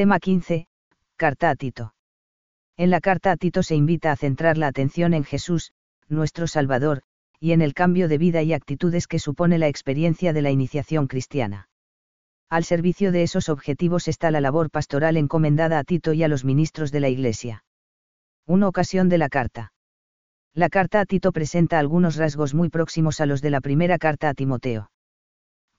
Tema 15. Carta a Tito. En la carta a Tito se invita a centrar la atención en Jesús, nuestro Salvador, y en el cambio de vida y actitudes que supone la experiencia de la iniciación cristiana. Al servicio de esos objetivos está la labor pastoral encomendada a Tito y a los ministros de la Iglesia. Una ocasión de la carta. La carta a Tito presenta algunos rasgos muy próximos a los de la primera carta a Timoteo.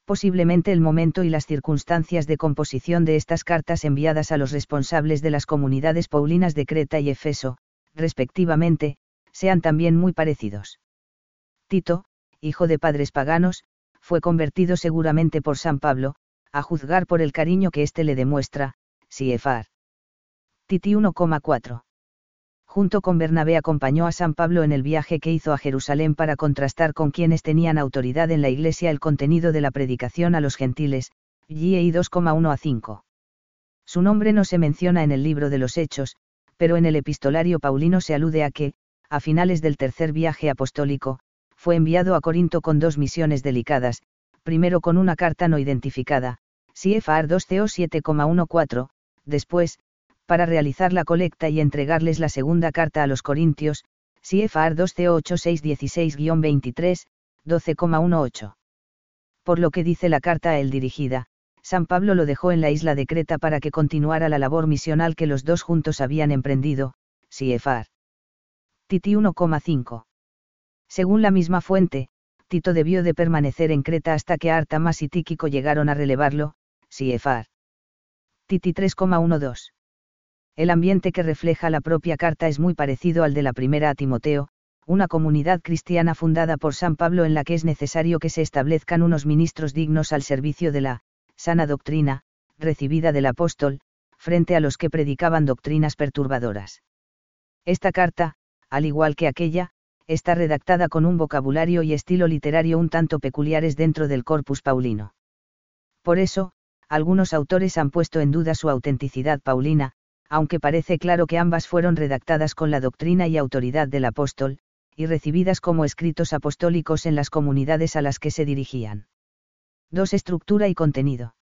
Posiblemente el momento y las circunstancias de composición de estas cartas enviadas a los responsables de las comunidades paulinas de Creta y Efeso, respectivamente, sean también muy parecidos. Tito, hijo de padres paganos, fue convertido seguramente por San Pablo, a juzgar por el cariño que éste le demuestra, Siefar. Titi 1,4 junto con Bernabé acompañó a San Pablo en el viaje que hizo a Jerusalén para contrastar con quienes tenían autoridad en la Iglesia el contenido de la predicación a los gentiles, GEI 2,1 a 5. Su nombre no se menciona en el libro de los Hechos, pero en el epistolario paulino se alude a que, a finales del tercer viaje apostólico, fue enviado a Corinto con dos misiones delicadas, primero con una carta no identificada, CFR 2CO 7,14, después, para realizar la colecta y entregarles la segunda carta a los Corintios, CFR 2C8616-23, 12,18. Por lo que dice la carta a él dirigida, San Pablo lo dejó en la isla de Creta para que continuara la labor misional que los dos juntos habían emprendido, CFR. Titi 1,5. Según la misma fuente, Tito debió de permanecer en Creta hasta que Artamas y Tíquico llegaron a relevarlo, CFR. Titi 3,12. El ambiente que refleja la propia carta es muy parecido al de la primera a Timoteo, una comunidad cristiana fundada por San Pablo en la que es necesario que se establezcan unos ministros dignos al servicio de la sana doctrina, recibida del apóstol, frente a los que predicaban doctrinas perturbadoras. Esta carta, al igual que aquella, está redactada con un vocabulario y estilo literario un tanto peculiares dentro del corpus paulino. Por eso, algunos autores han puesto en duda su autenticidad paulina, aunque parece claro que ambas fueron redactadas con la doctrina y autoridad del apóstol, y recibidas como escritos apostólicos en las comunidades a las que se dirigían. 2. Estructura y contenido.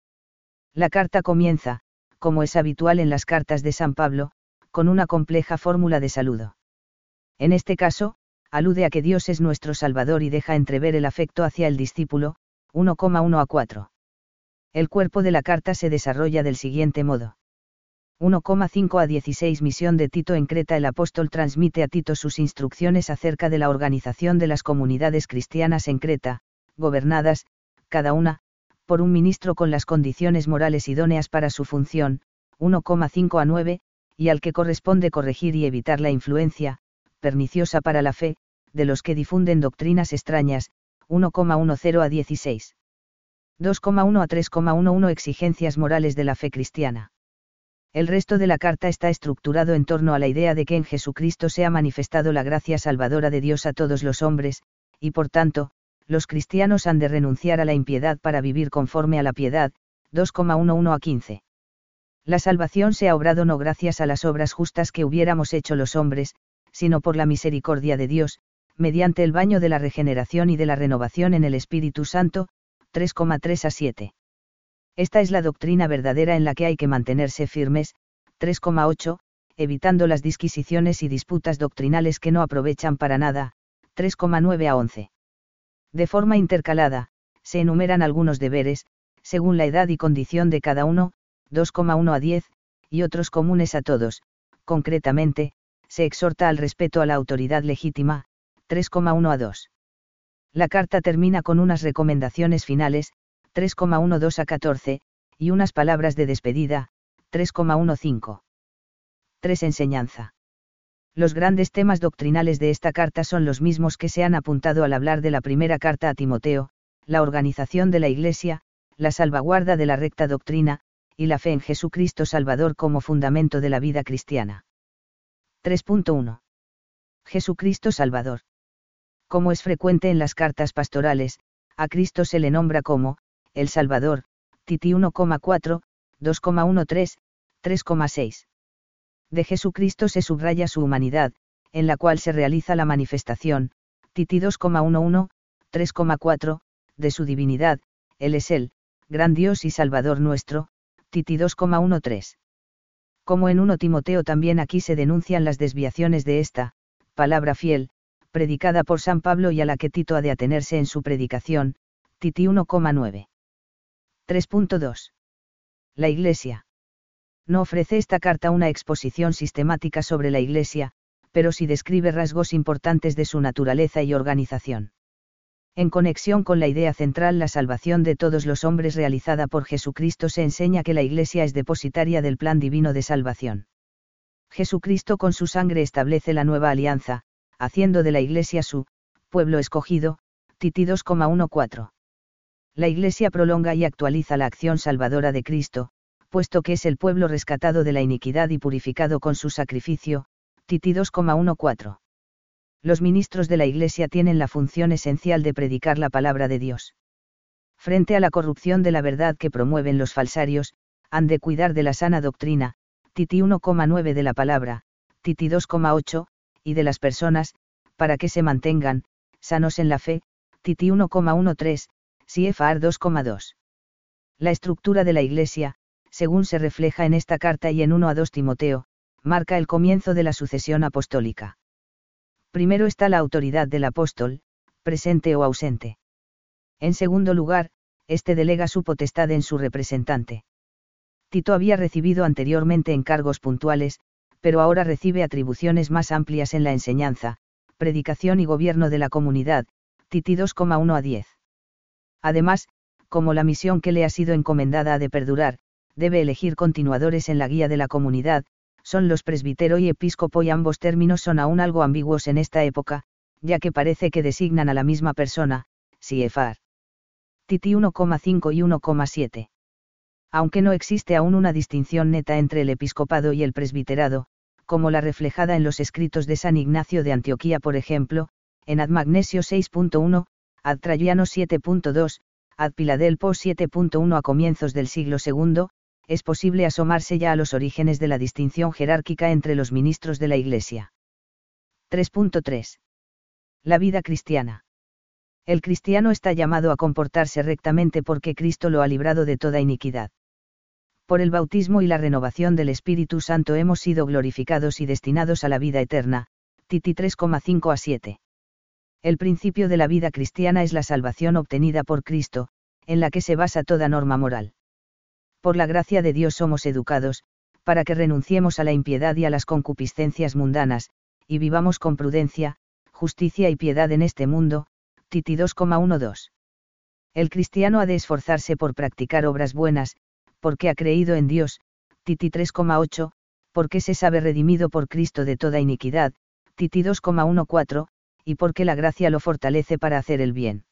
La carta comienza, como es habitual en las cartas de San Pablo, con una compleja fórmula de saludo. En este caso, alude a que Dios es nuestro Salvador y deja entrever el afecto hacia el discípulo, 1,1 a 4. El cuerpo de la carta se desarrolla del siguiente modo. 1,5 a 16 Misión de Tito en Creta El apóstol transmite a Tito sus instrucciones acerca de la organización de las comunidades cristianas en Creta, gobernadas, cada una, por un ministro con las condiciones morales idóneas para su función, 1,5 a 9, y al que corresponde corregir y evitar la influencia, perniciosa para la fe, de los que difunden doctrinas extrañas, 1,10 a 16. 2,1 a 3,11 Exigencias morales de la fe cristiana. El resto de la carta está estructurado en torno a la idea de que en Jesucristo se ha manifestado la gracia salvadora de Dios a todos los hombres, y por tanto, los cristianos han de renunciar a la impiedad para vivir conforme a la piedad, 2,11 a 15. La salvación se ha obrado no gracias a las obras justas que hubiéramos hecho los hombres, sino por la misericordia de Dios, mediante el baño de la regeneración y de la renovación en el Espíritu Santo, 3,3 a 7. Esta es la doctrina verdadera en la que hay que mantenerse firmes. 3,8, evitando las disquisiciones y disputas doctrinales que no aprovechan para nada. 3,9 a 11. De forma intercalada, se enumeran algunos deberes, según la edad y condición de cada uno, 2,1 a 10, y otros comunes a todos, concretamente, se exhorta al respeto a la autoridad legítima, 3,1 a 2. La carta termina con unas recomendaciones finales, 3,12 a 14, y unas palabras de despedida, 3,15. 3. Enseñanza. Los grandes temas doctrinales de esta carta son los mismos que se han apuntado al hablar de la primera carta a Timoteo, la organización de la Iglesia, la salvaguarda de la recta doctrina, y la fe en Jesucristo Salvador como fundamento de la vida cristiana. 3.1. Jesucristo Salvador. Como es frecuente en las cartas pastorales, a Cristo se le nombra como, el Salvador, Titi 1,4, 2,13, 3,6. De Jesucristo se subraya su humanidad, en la cual se realiza la manifestación, Titi 2,11, 3,4, de su divinidad, Él es el, gran Dios y Salvador nuestro, Titi 2,13. Como en 1 Timoteo también aquí se denuncian las desviaciones de esta, palabra fiel, predicada por San Pablo y a la que Tito ha de atenerse en su predicación, Titi 1,9. 3.2. La Iglesia. No ofrece esta carta una exposición sistemática sobre la Iglesia, pero sí describe rasgos importantes de su naturaleza y organización. En conexión con la idea central la salvación de todos los hombres realizada por Jesucristo se enseña que la Iglesia es depositaria del plan divino de salvación. Jesucristo con su sangre establece la nueva alianza, haciendo de la Iglesia su pueblo escogido, Titi 2,14. La Iglesia prolonga y actualiza la acción salvadora de Cristo, puesto que es el pueblo rescatado de la iniquidad y purificado con su sacrificio, Titi 2,14. Los ministros de la Iglesia tienen la función esencial de predicar la palabra de Dios. Frente a la corrupción de la verdad que promueven los falsarios, han de cuidar de la sana doctrina, Titi 1,9 de la palabra, Titi 2,8, y de las personas, para que se mantengan, sanos en la fe, Titi 1,13, CFR 2,2. La estructura de la Iglesia, según se refleja en esta carta y en 1 a 2 Timoteo, marca el comienzo de la sucesión apostólica. Primero está la autoridad del apóstol, presente o ausente. En segundo lugar, este delega su potestad en su representante. Tito había recibido anteriormente encargos puntuales, pero ahora recibe atribuciones más amplias en la enseñanza, predicación y gobierno de la comunidad, Titi 2,1 a 10. Además, como la misión que le ha sido encomendada ha de perdurar, debe elegir continuadores en la guía de la comunidad, son los presbítero y episcopo y ambos términos son aún algo ambiguos en esta época, ya que parece que designan a la misma persona, Siefar. Titi 1,5 y 1,7. Aunque no existe aún una distinción neta entre el episcopado y el presbiterado, como la reflejada en los escritos de San Ignacio de Antioquía por ejemplo, en Ad Magnesio 6.1, Ad Traiano 7.2, Ad Piladelpo 7.1 a comienzos del siglo II, es posible asomarse ya a los orígenes de la distinción jerárquica entre los ministros de la Iglesia. 3.3. La vida cristiana. El cristiano está llamado a comportarse rectamente porque Cristo lo ha librado de toda iniquidad. Por el bautismo y la renovación del Espíritu Santo hemos sido glorificados y destinados a la vida eterna. Titi 3,5 a 7. El principio de la vida cristiana es la salvación obtenida por Cristo, en la que se basa toda norma moral. Por la gracia de Dios somos educados, para que renunciemos a la impiedad y a las concupiscencias mundanas, y vivamos con prudencia, justicia y piedad en este mundo, Titi 2,12. El cristiano ha de esforzarse por practicar obras buenas, porque ha creído en Dios, Titi 3,8, porque se sabe redimido por Cristo de toda iniquidad, Titi 2,14, y porque la gracia lo fortalece para hacer el bien.